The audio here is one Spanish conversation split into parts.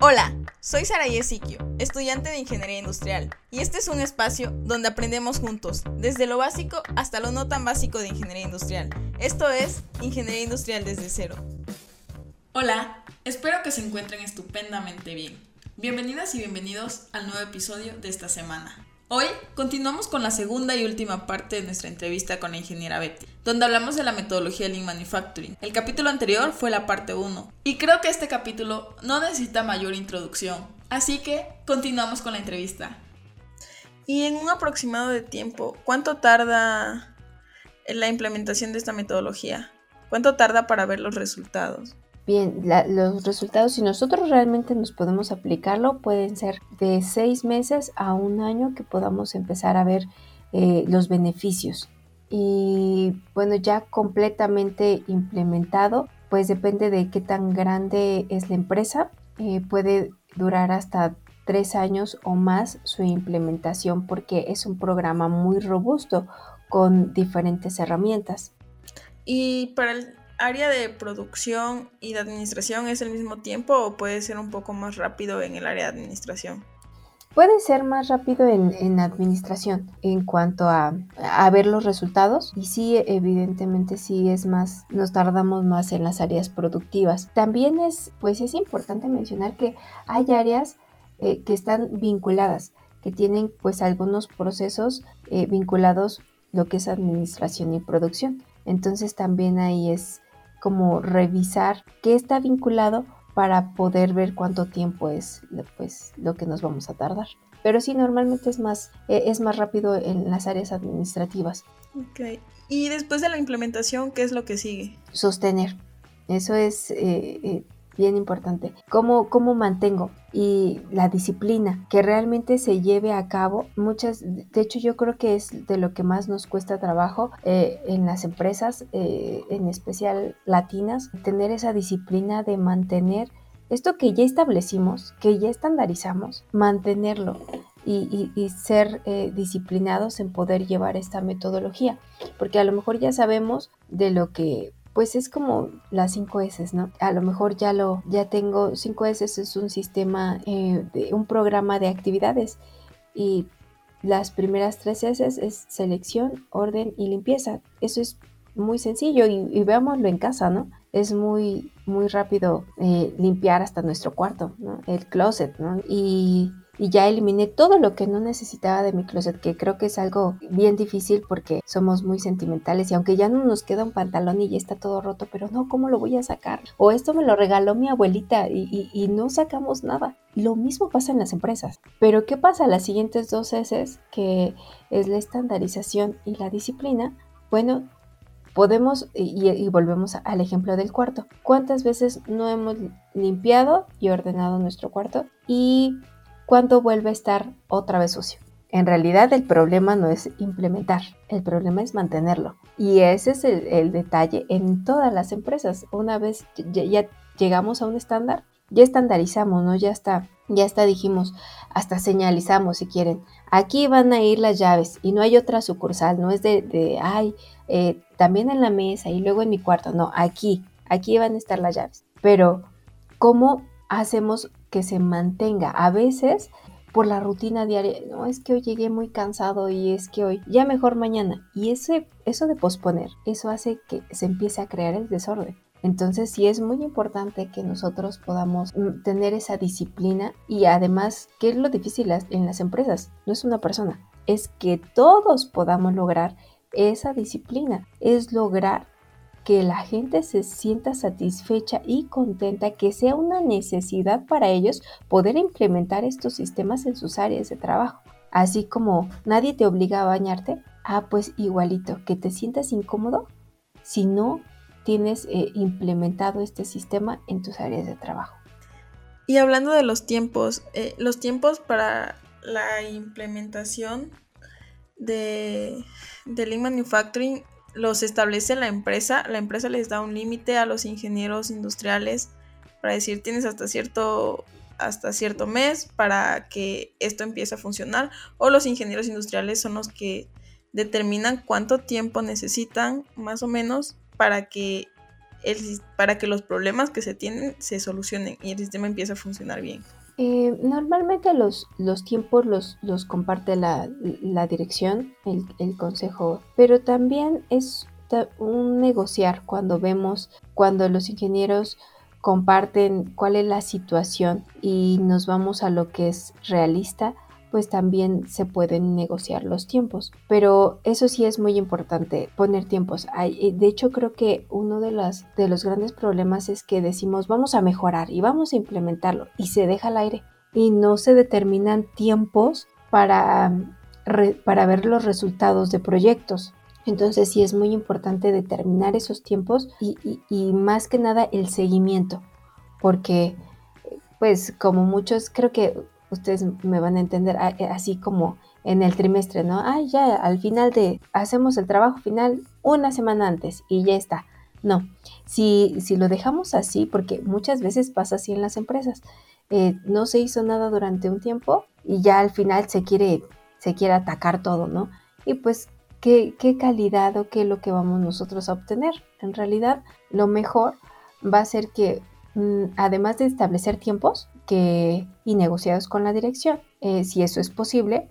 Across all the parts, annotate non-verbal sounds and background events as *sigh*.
Hola, soy Saraí Siquio, estudiante de Ingeniería Industrial, y este es un espacio donde aprendemos juntos, desde lo básico hasta lo no tan básico de Ingeniería Industrial. Esto es Ingeniería Industrial desde cero. Hola, espero que se encuentren estupendamente bien. Bienvenidas y bienvenidos al nuevo episodio de esta semana. Hoy continuamos con la segunda y última parte de nuestra entrevista con la ingeniera Betty, donde hablamos de la metodología Lean Manufacturing. El capítulo anterior fue la parte 1, y creo que este capítulo no necesita mayor introducción, así que continuamos con la entrevista. Y en un aproximado de tiempo, ¿cuánto tarda la implementación de esta metodología? ¿Cuánto tarda para ver los resultados? Bien, los resultados, si nosotros realmente nos podemos aplicarlo, pueden ser de seis meses a un año que podamos empezar a ver eh, los beneficios. Y bueno, ya completamente implementado, pues depende de qué tan grande es la empresa. Eh, puede durar hasta tres años o más su implementación porque es un programa muy robusto con diferentes herramientas. Y para el área de producción y de administración es el mismo tiempo o puede ser un poco más rápido en el área de administración? Puede ser más rápido en, administración en cuanto a, a, ver los resultados y sí, evidentemente sí es más, nos tardamos más en las áreas productivas. También es, pues es importante mencionar que hay áreas eh, que están vinculadas, que tienen pues algunos procesos eh, vinculados lo que es administración y producción. Entonces también ahí es como revisar qué está vinculado para poder ver cuánto tiempo es pues, lo que nos vamos a tardar. Pero sí, normalmente es más, e, es más rápido en las áreas administrativas. Ok. Y después de la implementación, ¿qué es lo que sigue? Sostener. Eso es eh, eh, bien importante. ¿Cómo, cómo mantengo? Y la disciplina, que realmente se lleve a cabo. Muchas, de hecho yo creo que es de lo que más nos cuesta trabajo eh, en las empresas, eh, en especial latinas, tener esa disciplina de mantener esto que ya establecimos, que ya estandarizamos, mantenerlo. Y, ser eh, disciplinados en poder llevar esta metodología, porque a lo mejor ya sabemos de lo que pues es como las 5 S, ¿no? A lo mejor ya lo, ya tengo 5 S es un sistema, eh, un programa de actividades y las primeras tres S es selección, orden y limpieza. Eso es muy sencillo y, veámoslo en casa, ¿no? Es muy, muy rápido eh, limpiar hasta nuestro cuarto, ¿no? El closet, ¿no? Y y ya eliminé todo lo que no necesitaba de mi closet, que creo que es algo bien difícil porque somos muy sentimentales y aunque ya no nos queda un pantalón y ya está todo roto, pero no, ¿cómo lo voy a sacar? O esto me lo regaló mi abuelita y, no sacamos nada. Lo mismo pasa en las empresas. Pero ¿qué pasa? Las siguientes dos S, que es la estandarización y la disciplina, bueno, podemos, y, y, volvemos al ejemplo del cuarto, ¿cuántas veces no hemos limpiado y ordenado nuestro cuarto? Y cuando vuelve a estar otra vez sucio. En realidad el problema no es implementar, el problema es mantenerlo. Y ese es el, detalle en todas las empresas. Una vez ya, llegamos a un estándar, ya estandarizamos, ¿no? Ya está, ya está, dijimos, hasta señalizamos si quieren. Aquí van a ir las llaves y no hay otra sucursal, no es de, ay, eh, también en la mesa y luego en mi cuarto, no, aquí, aquí van a estar las llaves. Pero, ¿cómo hacemos que se mantenga. A veces por la rutina diaria, no es que hoy llegué muy cansado y es que hoy ya mejor mañana. Y ese, eso de posponer, eso hace que se empiece a crear el desorden. Entonces sí es muy importante que nosotros podamos mm, tener esa disciplina y además, ¿qué es lo difícil en las empresas? No es una persona, es que todos podamos lograr esa disciplina, es lograr que la gente se sienta satisfecha y contenta, que sea una necesidad para ellos poder implementar estos sistemas en sus áreas de trabajo. Así como nadie te obliga a bañarte, ah, pues igualito, que te sientas incómodo si no tienes eh, implementado este sistema en tus áreas de trabajo. Y hablando de los tiempos, eh, los tiempos para la implementación de, de Lean Manufacturing los establece la empresa, la empresa les da un límite a los ingenieros industriales para decir tienes hasta cierto hasta cierto mes para que esto empiece a funcionar o los ingenieros industriales son los que determinan cuánto tiempo necesitan más o menos para que el, para que los problemas que se tienen se solucionen y el sistema empiece a funcionar bien? Eh, normalmente los, los tiempos los, los comparte la, la dirección, el, el, consejo, pero también es un negociar cuando vemos, cuando los ingenieros comparten cuál es la situación y nos vamos a lo que es realista, pues también se pueden negociar los tiempos. Pero eso sí es muy importante, poner tiempos. Eh, de hecho, creo que uno de, los grandes problemas es que decimos vamos a mejorar y vamos a implementarlo y se deja al aire y no se determinan tiempos para, para ver los resultados de proyectos. Entonces sí es muy importante determinar esos tiempos y, y más que nada el seguimiento, porque pues como muchos, creo que ustedes me van a entender eh, así como en el trimestre, ¿no? Ay, ya al final de, hacemos el trabajo final una semana antes y ya está. No, si, si lo dejamos así, porque muchas veces pasa así en las empresas, eh, no se hizo nada durante un tiempo y ya al final se quiere, se quiere atacar todo, ¿no? Y pues, ¿qué, qué calidad o qué es lo que vamos nosotros a obtener? En realidad, lo mejor va a ser que además de establecer tiempos que, y negociados con la dirección, eh, si eso es posible,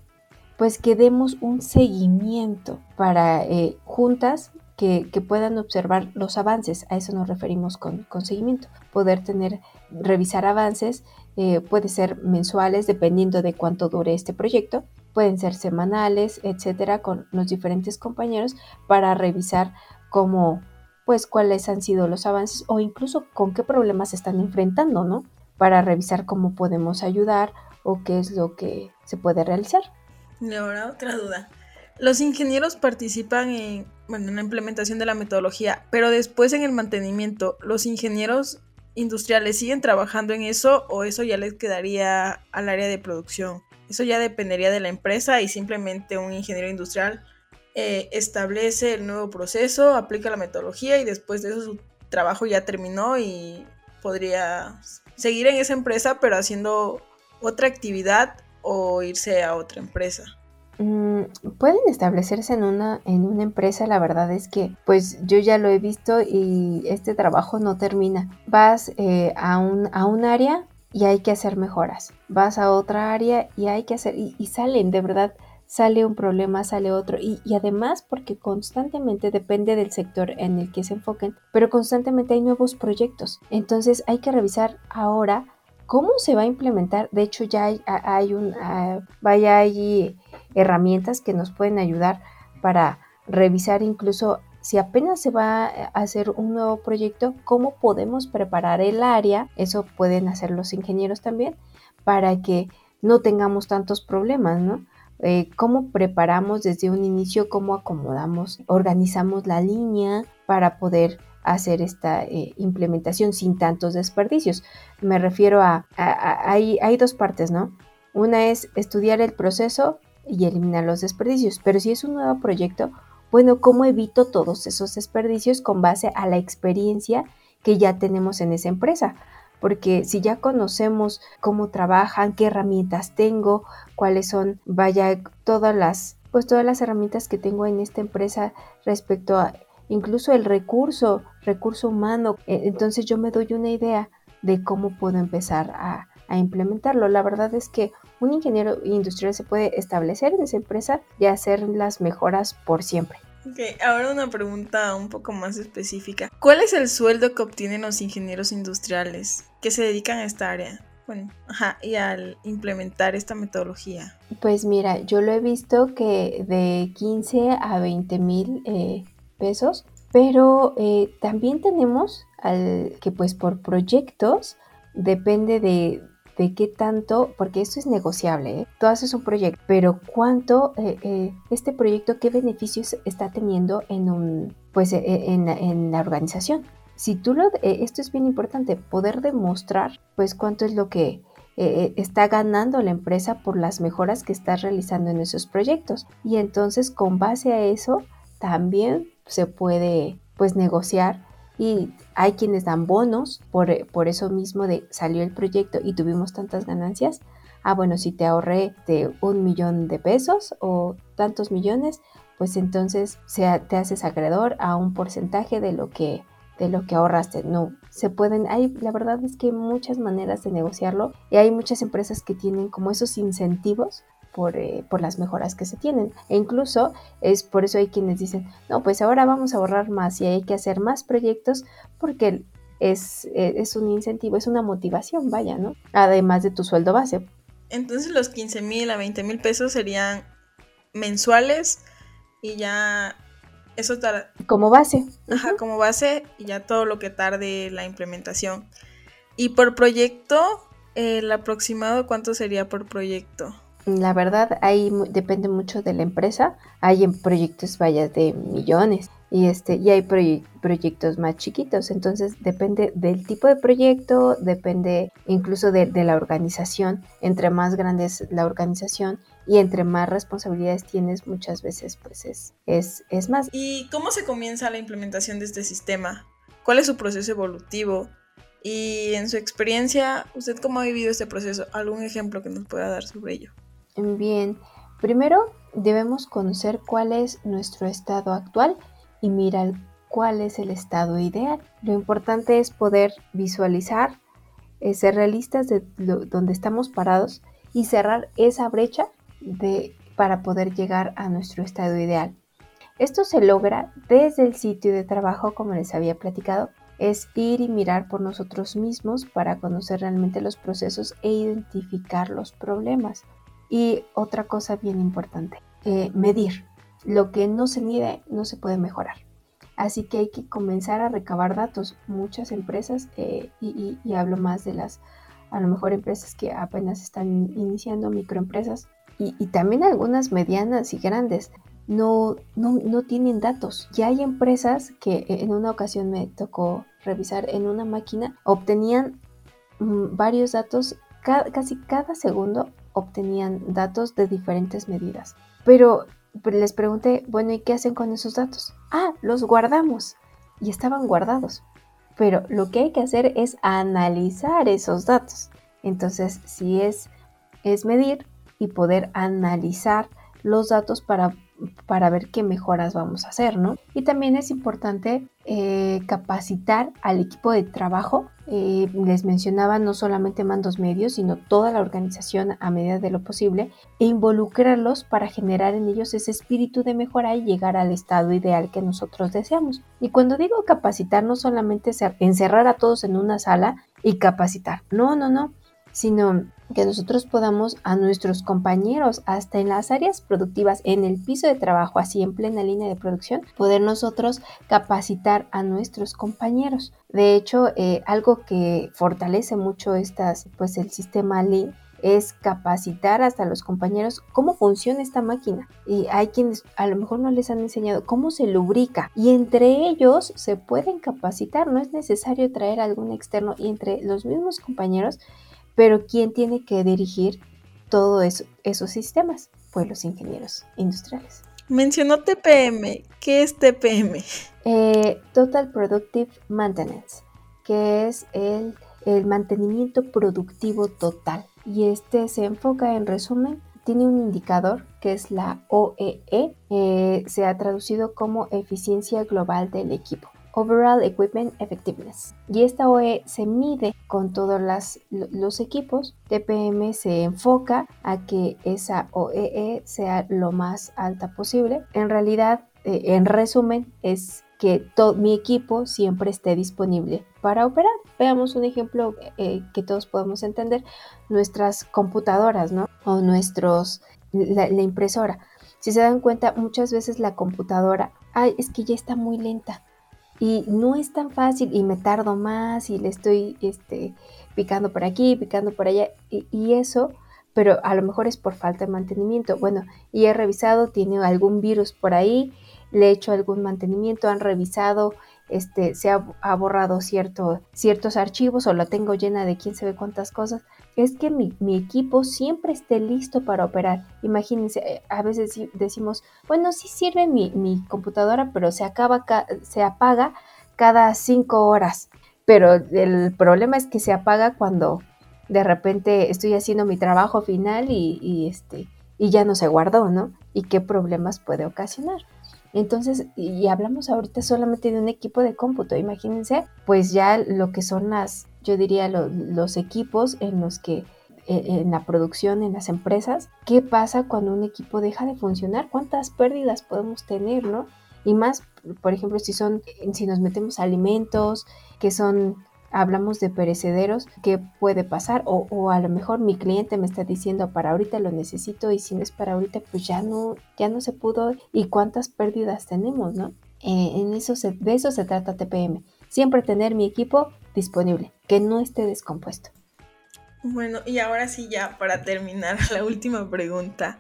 pues que demos un seguimiento para eh, juntas que, puedan observar los avances. A eso nos referimos con, seguimiento. Poder tener, revisar avances, eh, puede ser mensuales dependiendo de cuánto dure este proyecto, pueden ser semanales, etcétera, con los diferentes compañeros para revisar cómo pues cuáles han sido los avances o incluso con qué problemas están enfrentando, ¿no? Para revisar cómo podemos ayudar o qué es lo que se puede realizar. Y ahora otra duda. Los ingenieros participan en, bueno, en la implementación de la metodología, pero después en el mantenimiento, ¿los ingenieros industriales siguen trabajando en eso o eso ya les quedaría al área de producción? Eso ya dependería de la empresa y simplemente un ingeniero industrial eh, establece el nuevo proceso, aplica la metodología y después de eso su trabajo ya terminó y podría seguir en esa empresa pero haciendo otra actividad o irse a otra empresa. Mm, pueden establecerse en una, en una empresa, la verdad es que pues yo ya lo he visto y este trabajo no termina. Vas eh, a, un, a un área y hay que hacer mejoras. Vas a otra área y hay que hacer, y salen de verdad sale un problema, sale otro, y, además porque constantemente depende del sector en el que se enfoquen, pero constantemente hay nuevos proyectos. Entonces hay que revisar ahora cómo se va a implementar. De hecho, ya hay, hay un, vaya, hay herramientas que nos pueden ayudar para revisar incluso si apenas se va a hacer un nuevo proyecto, cómo podemos preparar el área, eso pueden hacer los ingenieros también, para que no tengamos tantos problemas, ¿no? Eh, cómo preparamos desde un inicio, cómo acomodamos, organizamos la línea para poder hacer esta eh, implementación sin tantos desperdicios. Me refiero a, hay, hay dos partes, ¿no? Una es estudiar el proceso y eliminar los desperdicios, pero si es un nuevo proyecto, bueno, ¿cómo evito todos esos desperdicios con base a la experiencia que ya tenemos en esa empresa? Porque si ya conocemos cómo trabajan, qué herramientas tengo, cuáles son, vaya, todas las, pues todas las herramientas que tengo en esta empresa respecto a incluso el recurso, recurso humano, e, entonces yo me doy una idea de cómo puedo empezar a, a implementarlo. La verdad es que un ingeniero industrial se puede establecer en esa empresa y hacer las mejoras por siempre. Ok, ahora una pregunta un poco más específica. ¿Cuál es el sueldo que obtienen los ingenieros industriales que se dedican a esta área? Bueno, ajá, y al implementar esta metodología. Pues mira, yo lo he visto que de 15 a 20 mil eh, pesos, pero eh, también tenemos al que pues por proyectos depende de, de qué tanto, porque esto es negociable, ¿eh? tú haces un proyecto, pero cuánto eh, eh, este proyecto, qué beneficios está teniendo en un, pues en, la organización. Si tú lo, esto es bien importante, poder demostrar, pues cuánto es lo que está ganando la empresa por las mejoras que está realizando en esos proyectos. Y entonces con base a eso también se puede pues negociar y hay quienes dan bonos por, por, eso mismo de salió el proyecto y tuvimos tantas ganancias. Ah, bueno, si te ahorré de un millón de pesos o tantos millones, pues entonces te haces acreedor a un porcentaje de lo que de lo que ahorraste. No, se pueden, hay, la verdad es que hay muchas maneras de negociarlo y hay muchas empresas que tienen como esos incentivos por, eh, por, las mejoras que se tienen. E incluso es por eso hay quienes dicen, no, pues ahora vamos a ahorrar más y hay que hacer más proyectos porque es, eh, es un incentivo, es una motivación, vaya, ¿no? Además de tu sueldo base. Entonces los 15 mil a 20 mil pesos serían mensuales y ya eso tarda. Como base. Ajá, como base y ya todo lo que tarde la implementación. Y por proyecto, el aproximado, ¿cuánto sería por proyecto? La verdad, ahí depende mucho de la empresa. Hay en proyectos, vaya, de millones y este y hay proyectos más chiquitos. Entonces depende del tipo de proyecto depende incluso de, la organización. Entre más grande es la organización y entre más responsabilidades tienes muchas veces pues es, es, es más. Y cómo se comienza la implementación de este sistema cuál es su proceso evolutivo y en su experiencia usted cómo ha vivido este proceso algún ejemplo que nos pueda dar sobre ello bien primero debemos conocer cuál es nuestro estado actual y mira cuál es el estado ideal. Lo importante es poder visualizar, eh, ser realistas de donde estamos parados y cerrar esa brecha de, para poder llegar a nuestro estado ideal. Esto se logra desde el sitio de trabajo, como les había platicado, es ir y mirar por nosotros mismos para conocer realmente los procesos e identificar los problemas. Y otra cosa bien importante, eh, medir lo que no se mide no se puede mejorar. Así que hay que comenzar a recabar datos. Muchas empresas, eh, y, hablo más de las, a lo mejor empresas que apenas están iniciando, microempresas, y, también algunas medianas y grandes, no, no, tienen datos. Ya hay empresas que eh, en una ocasión me tocó revisar en una máquina, obtenían mm, varios datos, casi cada segundo obtenían datos de diferentes medidas. Pero les pregunté, bueno, ¿y qué hacen con esos datos? Ah, los guardamos. Y estaban guardados. Pero lo que hay que hacer es analizar esos datos. Entonces, si es, es medir y poder analizar los datos para para ver qué mejoras vamos a hacer, ¿no? Y también es importante eh, capacitar al equipo de trabajo. Eh, les mencionaba no solamente mandos medios, sino toda la organización a medida de lo posible e involucrarlos para generar en ellos ese espíritu de mejora y llegar al estado ideal que nosotros deseamos. Y cuando digo capacitar, no solamente encerrar a todos en una sala y capacitar, no, no, no, sino que nosotros podamos a nuestros compañeros, hasta en las áreas productivas, en el piso de trabajo, así en plena línea de producción, poder nosotros capacitar a nuestros compañeros. De hecho, eh, algo que fortalece mucho estas, pues el sistema Lean es capacitar hasta los compañeros cómo funciona esta máquina. Y hay quienes a lo mejor no les han enseñado cómo se lubrica. Y entre ellos se pueden capacitar. No es necesario traer algún externo. Y entre los mismos compañeros pero ¿quién tiene que dirigir todos esos sistemas? Pues los ingenieros industriales. Mencionó TPM. ¿Qué es TPM? Eh, Total Productive Maintenance, que es el, mantenimiento productivo total. Y este se enfoca en resumen, tiene un indicador que es la OEE, e, eh, se ha traducido como eficiencia global del equipo. Overall Equipment Effectiveness. Y esta OE se mide con todos los equipos. TPM se enfoca a que esa OEE sea lo más alta posible. En realidad, eh, en resumen, es que todo mi equipo siempre esté disponible para operar. Veamos un ejemplo eh, que todos podemos entender. Nuestras computadoras, ¿no? O nuestros, la, la impresora. Si se dan cuenta, muchas veces la computadora, ay, es que ya está muy lenta y no es tan fácil y me tardo más y le estoy este, picando por aquí, picando por allá y, eso, pero a lo mejor es por falta de mantenimiento. Bueno, y he revisado, tiene algún virus por ahí, le he hecho algún mantenimiento, han revisado, este, se ha, borrado cierto, ciertos archivos o la tengo llena de quién sabe cuántas cosas es que mi, equipo siempre esté listo para operar. Imagínense, eh, a veces decimos, bueno, sí sirve mi, computadora, pero se, acaba, se apaga cada cinco horas. Pero el problema es que se apaga cuando de repente estoy haciendo mi trabajo final y, este, y ya no se guardó, ¿no? Y qué problemas puede ocasionar. Entonces, y hablamos ahorita solamente de un equipo de cómputo, imagínense, pues ya lo que son las, yo diría, los equipos en los que e, en la producción, en las empresas, qué pasa cuando un equipo deja de funcionar, cuántas pérdidas podemos tener, ¿no? Y más, por ejemplo, si son, si nos metemos alimentos, que son hablamos de perecederos, ¿qué puede pasar? O, a lo mejor mi cliente me está diciendo para ahorita lo necesito y si no es para ahorita pues ya no, ya no se pudo y cuántas pérdidas tenemos, ¿no? Eh, en eso de eso se trata TPM. Siempre tener mi equipo disponible, que no esté descompuesto. Bueno, y ahora sí ya para terminar *laughs* la última pregunta.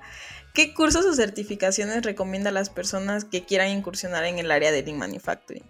¿Qué cursos o certificaciones recomienda a las personas que quieran incursionar en el área de Lean Manufacturing?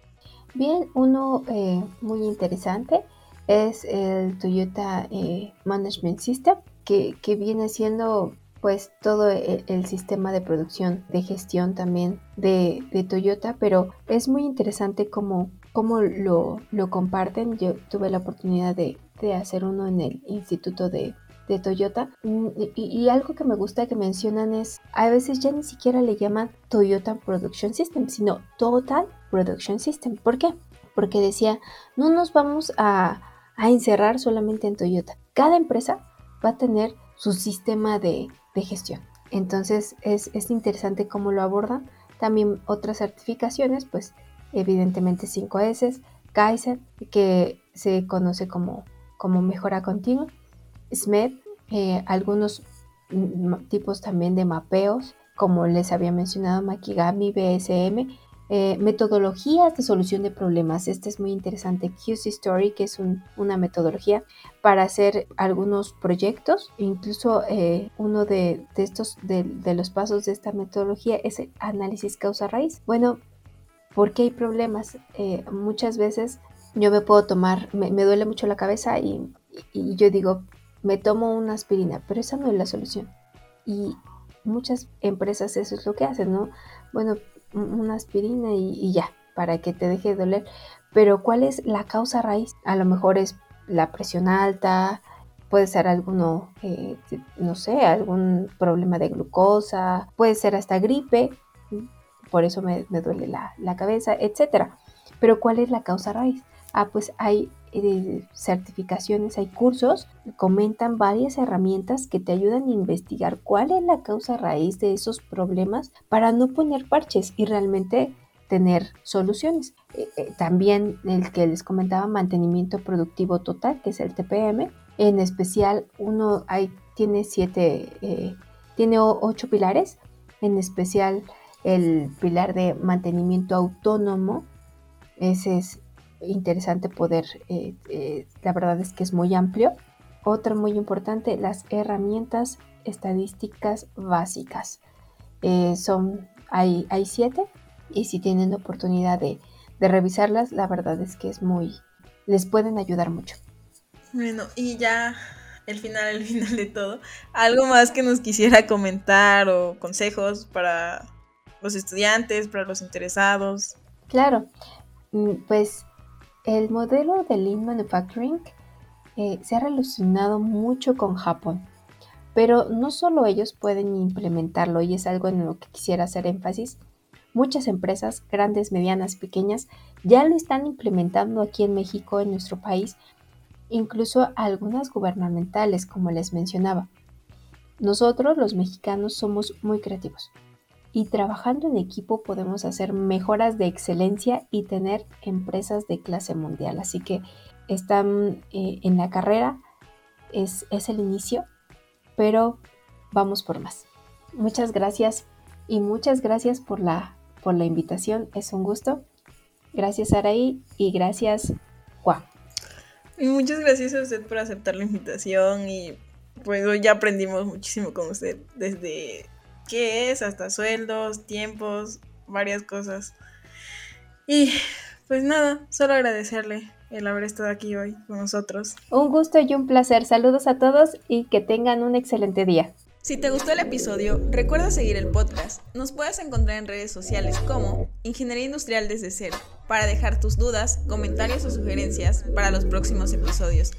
Bien, uno eh, muy interesante es el Toyota eh, Management System, que, viene siendo pues todo e, el, sistema de producción, de gestión también de, Toyota, pero es muy interesante cómo, cómo lo, lo, comparten. Yo tuve la oportunidad de, de hacer uno en el Instituto de, de Toyota. Mm, y, algo que me gusta que mencionan es, a veces ya ni siquiera le llaman Toyota Production System, sino Total Production System. ¿Por qué? Porque decía, no nos vamos a, encerrar solamente en Toyota. Cada empresa va a tener su sistema de, gestión. Entonces es, es, interesante cómo lo abordan. También otras certificaciones, pues evidentemente 5S, Kaizen, que se conoce como, como mejora continua. SMED, eh, algunos tipos también de mapeos, como les había mencionado Makigami, BSM, eh, metodologías de solución de problemas. Este es muy interesante. QC Story, que es una metodología para hacer algunos proyectos. Incluso eh, uno de, estos, de, los pasos de esta metodología es el análisis causa-raíz. Bueno, ¿por qué hay problemas? muchas veces yo me puedo tomar, me, duele mucho la cabeza y, y yo digo, me tomo una aspirina, pero esa no es la solución. Y muchas empresas eso es lo que hacen, ¿no? Bueno, una aspirina y, ya, para que te deje de doler. Pero ¿cuál es la causa raíz? A lo mejor es la presión alta, puede ser alguno, eh, no sé, algún problema de glucosa, puede ser hasta gripe, por eso me, duele la, la cabeza, etc. Pero ¿cuál es la causa raíz? Ah, pues hay eh, certificaciones, hay cursos, comentan varias herramientas que te ayudan a investigar cuál es la causa raíz de esos problemas para no poner parches y realmente tener soluciones. Eh, eh, también el que les comentaba, mantenimiento productivo total, que es el TPM. En especial, uno hay, tiene siete, tiene ocho pilares. En especial, el pilar de mantenimiento autónomo. Ese es interesante poder, eh, eh, la verdad es que es muy amplio. Otra muy importante, las herramientas estadísticas básicas. Eh, son, hay, hay siete y si tienen oportunidad de, de revisarlas, la verdad es que es muy, les pueden ayudar mucho. Bueno, y ya el final, el *laughs* final de todo, algo más que nos quisiera comentar o consejos para los estudiantes, para los interesados. Claro, mm, pues el modelo de Lean Manufacturing eh, se ha relacionado mucho con Japón, pero no solo ellos pueden implementarlo y es algo en lo que quisiera hacer énfasis. Muchas empresas, grandes, medianas, pequeñas, ya lo están implementando aquí en México, en nuestro país, incluso algunas gubernamentales, como les mencionaba. Nosotros, los mexicanos, somos muy creativos y trabajando en equipo podemos hacer mejoras de excelencia y tener empresas de clase mundial. Así que están eh, en la carrera, es, es el inicio, pero vamos por más. Muchas gracias y muchas gracias por la, por la invitación, es un gusto. Gracias Araí y gracias Juan. Y muchas gracias a usted por aceptar la invitación y pues hoy ya aprendimos muchísimo con usted desde qué es, hasta sueldos, tiempos, varias cosas. Y pues nada, solo agradecerle el haber estado aquí hoy con nosotros. Un gusto y un placer. Saludos a todos y que tengan un excelente día. Si te gustó el episodio, recuerda seguir el podcast. Nos puedes encontrar en redes sociales como Ingeniería Industrial desde cero para dejar tus dudas, comentarios o sugerencias para los próximos episodios.